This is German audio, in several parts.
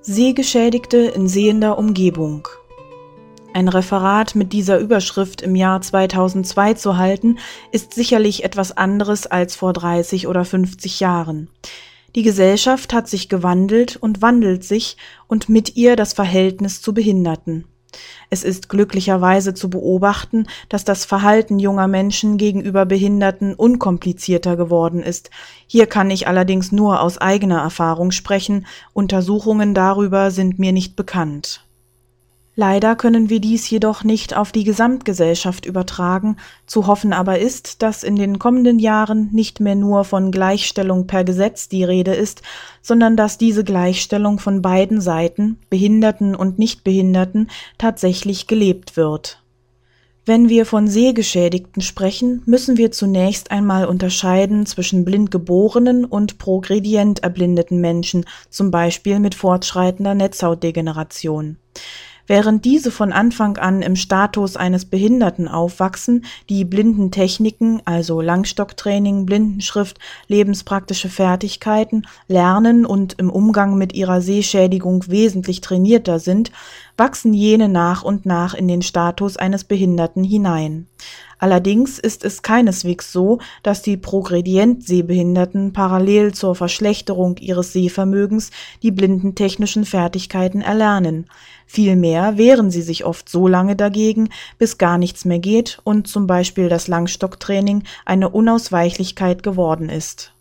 Sehgeschädigte in sehender Umgebung. Ein Referat mit dieser Überschrift im Jahr 2002 zu halten, ist sicherlich etwas anderes als vor 30 oder 50 Jahren. Die Gesellschaft hat sich gewandelt und wandelt sich und mit ihr das Verhältnis zu Behinderten. Es ist glücklicherweise zu beobachten, dass das Verhalten junger Menschen gegenüber Behinderten unkomplizierter geworden ist. Hier kann ich allerdings nur aus eigener Erfahrung sprechen, Untersuchungen darüber sind mir nicht bekannt. Leider können wir dies jedoch nicht auf die Gesamtgesellschaft übertragen, zu hoffen aber ist, dass in den kommenden Jahren nicht mehr nur von Gleichstellung per Gesetz die Rede ist, sondern dass diese Gleichstellung von beiden Seiten, Behinderten und Nichtbehinderten, tatsächlich gelebt wird. Wenn wir von Sehgeschädigten sprechen, müssen wir zunächst einmal unterscheiden zwischen blind geborenen und progredient erblindeten Menschen, zum Beispiel mit fortschreitender Netzhautdegeneration. Während diese von Anfang an im Status eines Behinderten aufwachsen, die blinden Techniken, also Langstocktraining, Blindenschrift, lebenspraktische Fertigkeiten, lernen und im Umgang mit ihrer Sehschädigung wesentlich trainierter sind, wachsen jene nach und nach in den Status eines Behinderten hinein. Allerdings ist es keineswegs so, dass die progredient Sehbehinderten parallel zur Verschlechterung ihres Sehvermögens die blindentechnischen Fertigkeiten erlernen. Vielmehr wehren sie sich oft so lange dagegen, bis gar nichts mehr geht und zum Beispiel das Langstocktraining eine Unausweichlichkeit geworden ist.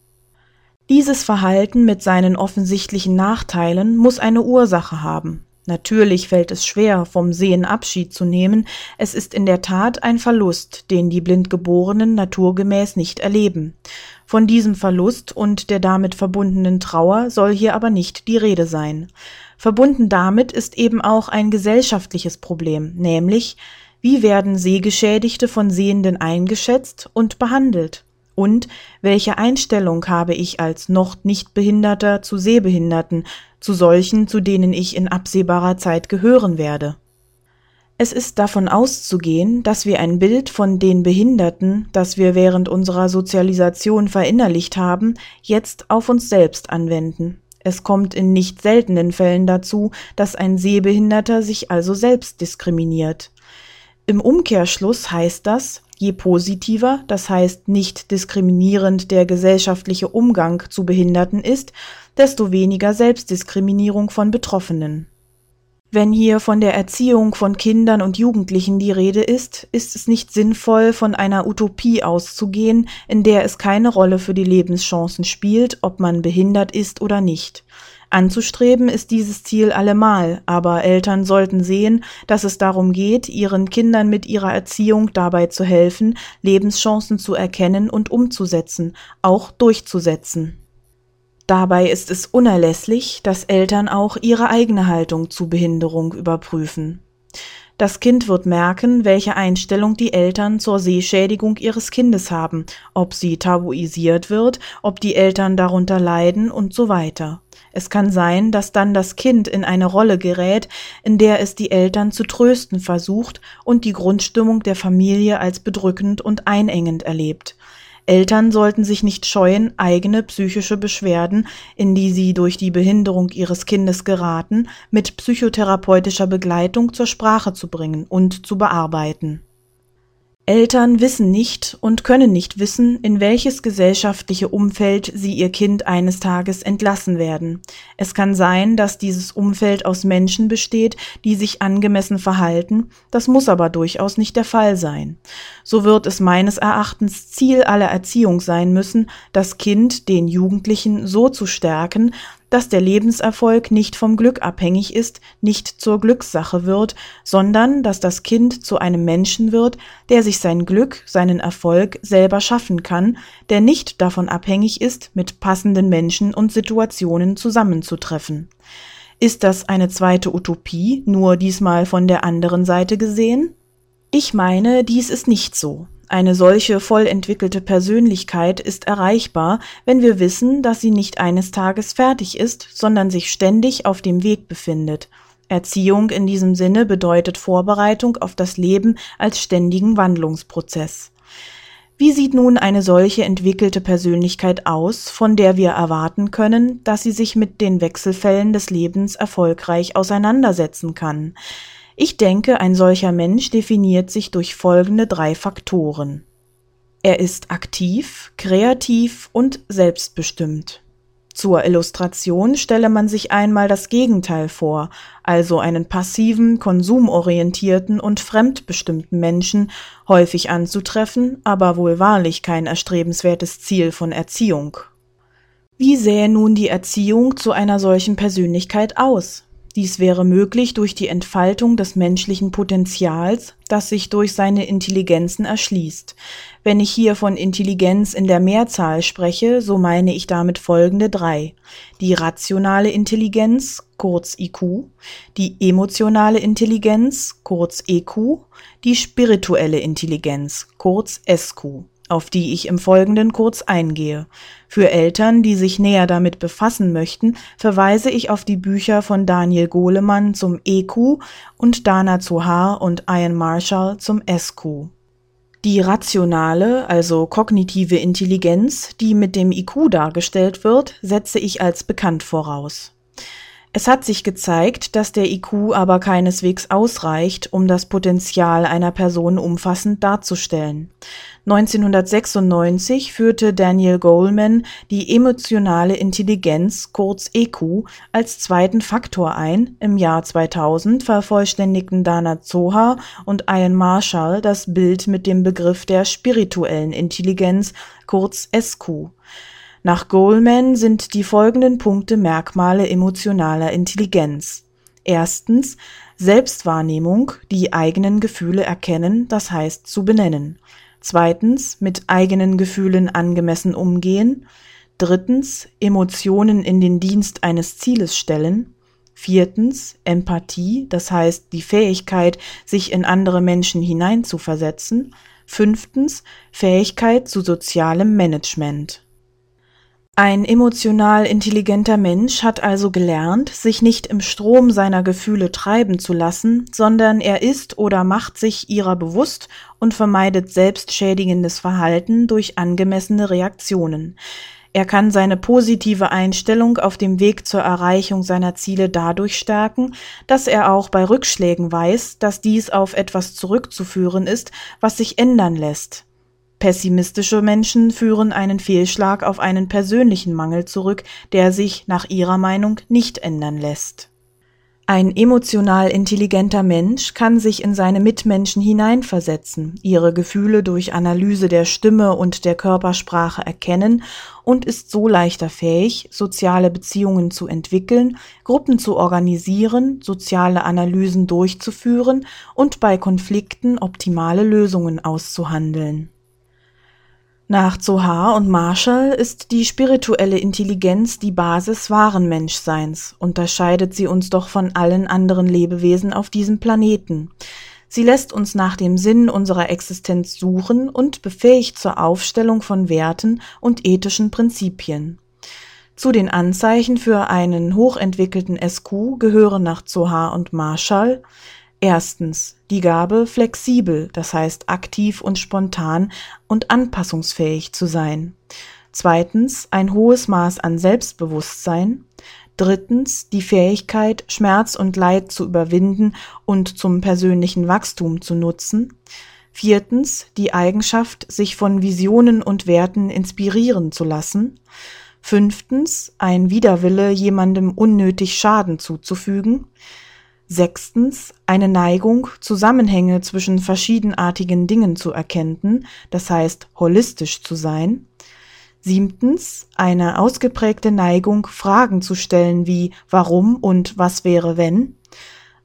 Dieses Verhalten mit seinen offensichtlichen Nachteilen muss eine Ursache haben. Natürlich fällt es schwer, vom Sehen Abschied zu nehmen, es ist in der Tat ein Verlust, den die Blindgeborenen naturgemäß nicht erleben. Von diesem Verlust und der damit verbundenen Trauer soll hier aber nicht die Rede sein. Verbunden damit ist eben auch ein gesellschaftliches Problem, nämlich wie werden Sehgeschädigte von Sehenden eingeschätzt und behandelt? Und welche Einstellung habe ich als noch nicht Behinderter zu Sehbehinderten, zu solchen, zu denen ich in absehbarer Zeit gehören werde? Es ist davon auszugehen, dass wir ein Bild von den Behinderten, das wir während unserer Sozialisation verinnerlicht haben, jetzt auf uns selbst anwenden. Es kommt in nicht seltenen Fällen dazu, dass ein Sehbehinderter sich also selbst diskriminiert. Im Umkehrschluss heißt das, Je positiver, das heißt nicht diskriminierend der gesellschaftliche Umgang zu Behinderten ist, desto weniger Selbstdiskriminierung von Betroffenen. Wenn hier von der Erziehung von Kindern und Jugendlichen die Rede ist, ist es nicht sinnvoll, von einer Utopie auszugehen, in der es keine Rolle für die Lebenschancen spielt, ob man behindert ist oder nicht. Anzustreben ist dieses Ziel allemal, aber Eltern sollten sehen, dass es darum geht, ihren Kindern mit ihrer Erziehung dabei zu helfen, Lebenschancen zu erkennen und umzusetzen, auch durchzusetzen. Dabei ist es unerlässlich, dass Eltern auch ihre eigene Haltung zu Behinderung überprüfen. Das Kind wird merken, welche Einstellung die Eltern zur Sehschädigung ihres Kindes haben, ob sie tabuisiert wird, ob die Eltern darunter leiden und so weiter. Es kann sein, dass dann das Kind in eine Rolle gerät, in der es die Eltern zu trösten versucht und die Grundstimmung der Familie als bedrückend und einengend erlebt. Eltern sollten sich nicht scheuen, eigene psychische Beschwerden, in die sie durch die Behinderung ihres Kindes geraten, mit psychotherapeutischer Begleitung zur Sprache zu bringen und zu bearbeiten. Eltern wissen nicht und können nicht wissen, in welches gesellschaftliche Umfeld sie ihr Kind eines Tages entlassen werden. Es kann sein, dass dieses Umfeld aus Menschen besteht, die sich angemessen verhalten, das muss aber durchaus nicht der Fall sein. So wird es meines Erachtens Ziel aller Erziehung sein müssen, das Kind, den Jugendlichen so zu stärken, dass der Lebenserfolg nicht vom Glück abhängig ist, nicht zur Glückssache wird, sondern dass das Kind zu einem Menschen wird, der sich sein Glück, seinen Erfolg selber schaffen kann, der nicht davon abhängig ist, mit passenden Menschen und Situationen zusammenzutreffen. Ist das eine zweite Utopie, nur diesmal von der anderen Seite gesehen? Ich meine, dies ist nicht so. Eine solche voll entwickelte Persönlichkeit ist erreichbar, wenn wir wissen, dass sie nicht eines Tages fertig ist, sondern sich ständig auf dem Weg befindet. Erziehung in diesem Sinne bedeutet Vorbereitung auf das Leben als ständigen Wandlungsprozess. Wie sieht nun eine solche entwickelte Persönlichkeit aus, von der wir erwarten können, dass sie sich mit den Wechselfällen des Lebens erfolgreich auseinandersetzen kann? Ich denke, ein solcher Mensch definiert sich durch folgende drei Faktoren. Er ist aktiv, kreativ und selbstbestimmt. Zur Illustration stelle man sich einmal das Gegenteil vor, also einen passiven, konsumorientierten und fremdbestimmten Menschen, häufig anzutreffen, aber wohl wahrlich kein erstrebenswertes Ziel von Erziehung. Wie sähe nun die Erziehung zu einer solchen Persönlichkeit aus? Dies wäre möglich durch die Entfaltung des menschlichen Potenzials, das sich durch seine Intelligenzen erschließt. Wenn ich hier von Intelligenz in der Mehrzahl spreche, so meine ich damit folgende drei. Die rationale Intelligenz, kurz IQ, die emotionale Intelligenz, kurz EQ, die spirituelle Intelligenz, kurz SQ auf die ich im Folgenden kurz eingehe. Für Eltern, die sich näher damit befassen möchten, verweise ich auf die Bücher von Daniel Golemann zum EQ und Dana Zohar und Ian Marshall zum SQ. Die rationale, also kognitive Intelligenz, die mit dem IQ dargestellt wird, setze ich als bekannt voraus. Es hat sich gezeigt, dass der IQ aber keineswegs ausreicht, um das Potenzial einer Person umfassend darzustellen. 1996 führte Daniel Goleman die emotionale Intelligenz, kurz EQ, als zweiten Faktor ein. Im Jahr 2000 vervollständigten Dana Zohar und Ian Marshall das Bild mit dem Begriff der spirituellen Intelligenz, kurz SQ. Nach Goleman sind die folgenden Punkte Merkmale emotionaler Intelligenz. Erstens Selbstwahrnehmung, die eigenen Gefühle erkennen, das heißt zu benennen. Zweitens mit eigenen Gefühlen angemessen umgehen. Drittens Emotionen in den Dienst eines Zieles stellen. Viertens Empathie, das heißt die Fähigkeit, sich in andere Menschen hineinzuversetzen. Fünftens Fähigkeit zu sozialem Management. Ein emotional intelligenter Mensch hat also gelernt, sich nicht im Strom seiner Gefühle treiben zu lassen, sondern er ist oder macht sich ihrer bewusst und vermeidet selbstschädigendes Verhalten durch angemessene Reaktionen. Er kann seine positive Einstellung auf dem Weg zur Erreichung seiner Ziele dadurch stärken, dass er auch bei Rückschlägen weiß, dass dies auf etwas zurückzuführen ist, was sich ändern lässt. Pessimistische Menschen führen einen Fehlschlag auf einen persönlichen Mangel zurück, der sich nach ihrer Meinung nicht ändern lässt. Ein emotional intelligenter Mensch kann sich in seine Mitmenschen hineinversetzen, ihre Gefühle durch Analyse der Stimme und der Körpersprache erkennen und ist so leichter fähig, soziale Beziehungen zu entwickeln, Gruppen zu organisieren, soziale Analysen durchzuführen und bei Konflikten optimale Lösungen auszuhandeln. Nach Zohar und Marshall ist die spirituelle Intelligenz die Basis wahren Menschseins, unterscheidet sie uns doch von allen anderen Lebewesen auf diesem Planeten. Sie lässt uns nach dem Sinn unserer Existenz suchen und befähigt zur Aufstellung von Werten und ethischen Prinzipien. Zu den Anzeichen für einen hochentwickelten SQ gehören nach Zohar und Marshall Erstens die Gabe, flexibel, das heißt aktiv und spontan und anpassungsfähig zu sein. Zweitens ein hohes Maß an Selbstbewusstsein. Drittens die Fähigkeit, Schmerz und Leid zu überwinden und zum persönlichen Wachstum zu nutzen. Viertens die Eigenschaft, sich von Visionen und Werten inspirieren zu lassen. Fünftens ein Widerwille, jemandem unnötig Schaden zuzufügen. Sechstens eine Neigung, Zusammenhänge zwischen verschiedenartigen Dingen zu erkennen, das heißt holistisch zu sein. Siebtens eine ausgeprägte Neigung, Fragen zu stellen wie warum und was wäre wenn.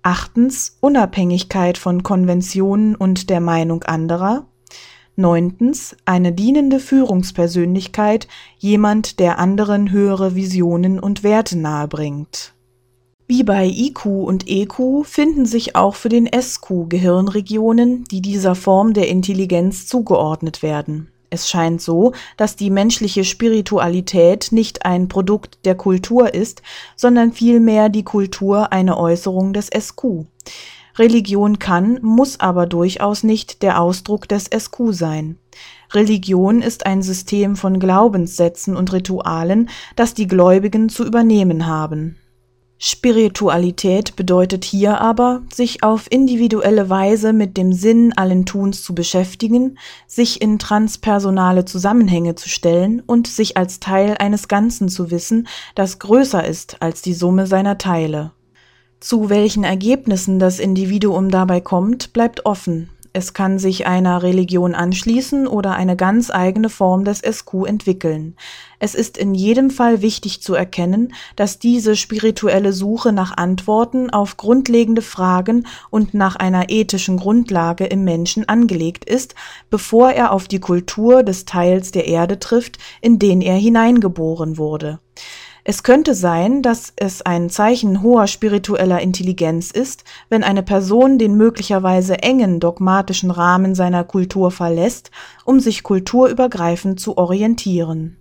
Achtens Unabhängigkeit von Konventionen und der Meinung anderer. Neuntens eine dienende Führungspersönlichkeit, jemand, der anderen höhere Visionen und Werte nahebringt. Wie bei IQ und EQ finden sich auch für den SQ Gehirnregionen, die dieser Form der Intelligenz zugeordnet werden. Es scheint so, dass die menschliche Spiritualität nicht ein Produkt der Kultur ist, sondern vielmehr die Kultur eine Äußerung des SQ. Religion kann, muss aber durchaus nicht der Ausdruck des SQ sein. Religion ist ein System von Glaubenssätzen und Ritualen, das die Gläubigen zu übernehmen haben. Spiritualität bedeutet hier aber, sich auf individuelle Weise mit dem Sinn allen Tuns zu beschäftigen, sich in transpersonale Zusammenhänge zu stellen und sich als Teil eines Ganzen zu wissen, das größer ist als die Summe seiner Teile. Zu welchen Ergebnissen das Individuum dabei kommt, bleibt offen. Es kann sich einer Religion anschließen oder eine ganz eigene Form des SQ entwickeln. Es ist in jedem Fall wichtig zu erkennen, dass diese spirituelle Suche nach Antworten auf grundlegende Fragen und nach einer ethischen Grundlage im Menschen angelegt ist, bevor er auf die Kultur des Teils der Erde trifft, in den er hineingeboren wurde. Es könnte sein, dass es ein Zeichen hoher spiritueller Intelligenz ist, wenn eine Person den möglicherweise engen dogmatischen Rahmen seiner Kultur verlässt, um sich kulturübergreifend zu orientieren.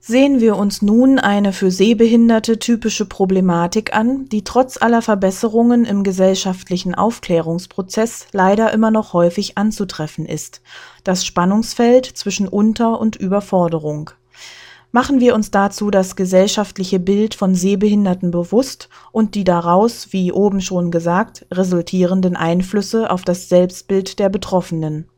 Sehen wir uns nun eine für Sehbehinderte typische Problematik an, die trotz aller Verbesserungen im gesellschaftlichen Aufklärungsprozess leider immer noch häufig anzutreffen ist, das Spannungsfeld zwischen Unter- und Überforderung. Machen wir uns dazu das gesellschaftliche Bild von Sehbehinderten bewusst und die daraus, wie oben schon gesagt, resultierenden Einflüsse auf das Selbstbild der Betroffenen.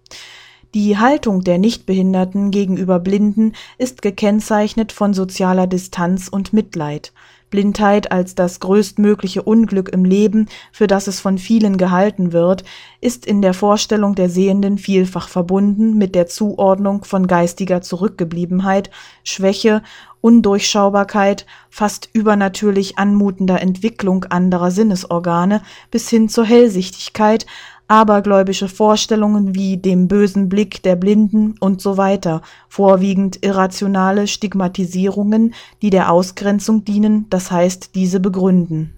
Die Haltung der Nichtbehinderten gegenüber Blinden ist gekennzeichnet von sozialer Distanz und Mitleid, Blindheit als das größtmögliche Unglück im Leben, für das es von vielen gehalten wird, ist in der Vorstellung der Sehenden vielfach verbunden mit der Zuordnung von geistiger Zurückgebliebenheit, Schwäche, Undurchschaubarkeit, fast übernatürlich anmutender Entwicklung anderer Sinnesorgane bis hin zur Hellsichtigkeit, abergläubische Vorstellungen wie dem bösen Blick der Blinden und so weiter, vorwiegend irrationale Stigmatisierungen, die der Ausgrenzung dienen, das heißt diese begründen.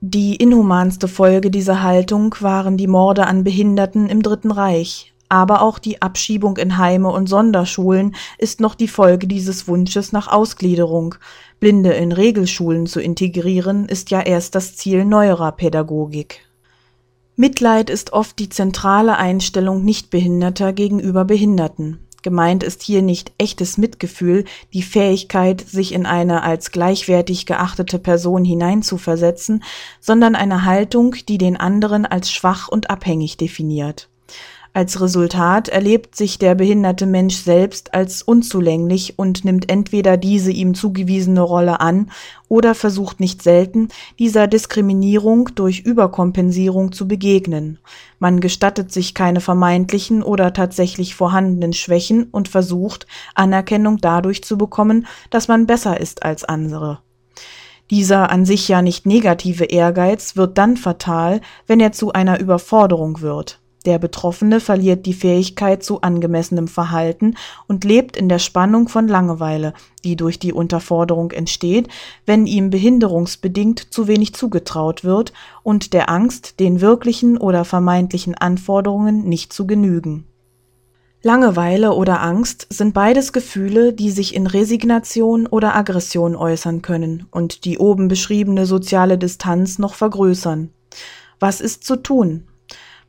Die inhumanste Folge dieser Haltung waren die Morde an Behinderten im Dritten Reich, aber auch die Abschiebung in Heime und Sonderschulen ist noch die Folge dieses Wunsches nach Ausgliederung. Blinde in Regelschulen zu integrieren, ist ja erst das Ziel neuerer Pädagogik. Mitleid ist oft die zentrale Einstellung Nichtbehinderter gegenüber Behinderten. Gemeint ist hier nicht echtes Mitgefühl, die Fähigkeit, sich in eine als gleichwertig geachtete Person hineinzuversetzen, sondern eine Haltung, die den anderen als schwach und abhängig definiert. Als Resultat erlebt sich der behinderte Mensch selbst als unzulänglich und nimmt entweder diese ihm zugewiesene Rolle an oder versucht nicht selten, dieser Diskriminierung durch Überkompensierung zu begegnen. Man gestattet sich keine vermeintlichen oder tatsächlich vorhandenen Schwächen und versucht, Anerkennung dadurch zu bekommen, dass man besser ist als andere. Dieser an sich ja nicht negative Ehrgeiz wird dann fatal, wenn er zu einer Überforderung wird. Der Betroffene verliert die Fähigkeit zu angemessenem Verhalten und lebt in der Spannung von Langeweile, die durch die Unterforderung entsteht, wenn ihm behinderungsbedingt zu wenig zugetraut wird, und der Angst, den wirklichen oder vermeintlichen Anforderungen nicht zu genügen. Langeweile oder Angst sind beides Gefühle, die sich in Resignation oder Aggression äußern können und die oben beschriebene soziale Distanz noch vergrößern. Was ist zu tun?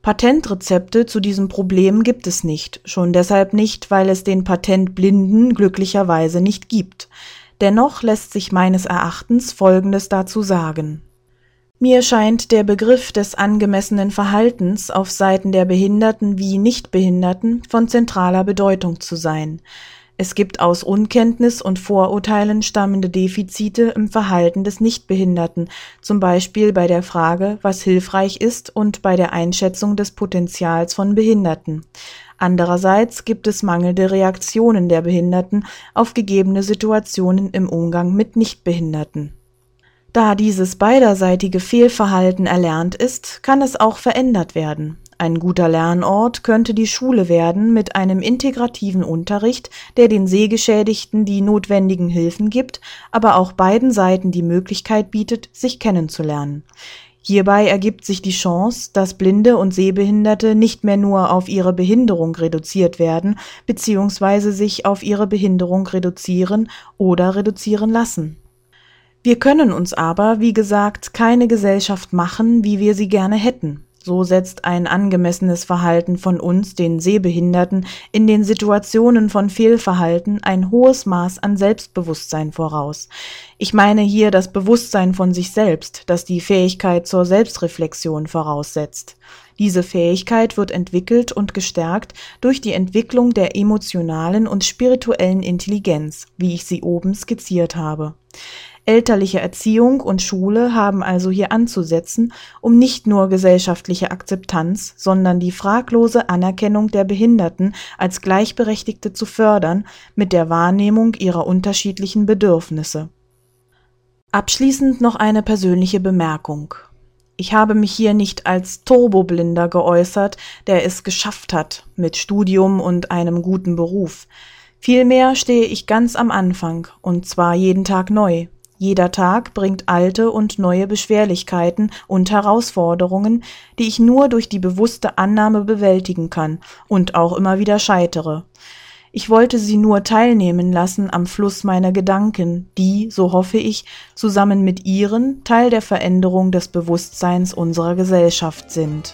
Patentrezepte zu diesem Problem gibt es nicht, schon deshalb nicht, weil es den Patentblinden glücklicherweise nicht gibt. Dennoch lässt sich meines Erachtens Folgendes dazu sagen. Mir scheint der Begriff des angemessenen Verhaltens auf Seiten der Behinderten wie Nichtbehinderten von zentraler Bedeutung zu sein. Es gibt aus Unkenntnis und Vorurteilen stammende Defizite im Verhalten des Nichtbehinderten, zum Beispiel bei der Frage, was hilfreich ist und bei der Einschätzung des Potenzials von Behinderten. Andererseits gibt es mangelnde Reaktionen der Behinderten auf gegebene Situationen im Umgang mit Nichtbehinderten. Da dieses beiderseitige Fehlverhalten erlernt ist, kann es auch verändert werden. Ein guter Lernort könnte die Schule werden mit einem integrativen Unterricht, der den Sehgeschädigten die notwendigen Hilfen gibt, aber auch beiden Seiten die Möglichkeit bietet, sich kennenzulernen. Hierbei ergibt sich die Chance, dass Blinde und Sehbehinderte nicht mehr nur auf ihre Behinderung reduziert werden bzw. sich auf ihre Behinderung reduzieren oder reduzieren lassen. Wir können uns aber, wie gesagt, keine Gesellschaft machen, wie wir sie gerne hätten. So setzt ein angemessenes Verhalten von uns, den Sehbehinderten, in den Situationen von Fehlverhalten ein hohes Maß an Selbstbewusstsein voraus. Ich meine hier das Bewusstsein von sich selbst, das die Fähigkeit zur Selbstreflexion voraussetzt. Diese Fähigkeit wird entwickelt und gestärkt durch die Entwicklung der emotionalen und spirituellen Intelligenz, wie ich sie oben skizziert habe. Elterliche Erziehung und Schule haben also hier anzusetzen, um nicht nur gesellschaftliche Akzeptanz, sondern die fraglose Anerkennung der Behinderten als Gleichberechtigte zu fördern mit der Wahrnehmung ihrer unterschiedlichen Bedürfnisse. Abschließend noch eine persönliche Bemerkung. Ich habe mich hier nicht als Turboblinder geäußert, der es geschafft hat mit Studium und einem guten Beruf. Vielmehr stehe ich ganz am Anfang, und zwar jeden Tag neu. Jeder Tag bringt alte und neue Beschwerlichkeiten und Herausforderungen, die ich nur durch die bewusste Annahme bewältigen kann und auch immer wieder scheitere. Ich wollte sie nur teilnehmen lassen am Fluss meiner Gedanken, die, so hoffe ich, zusammen mit ihren Teil der Veränderung des Bewusstseins unserer Gesellschaft sind.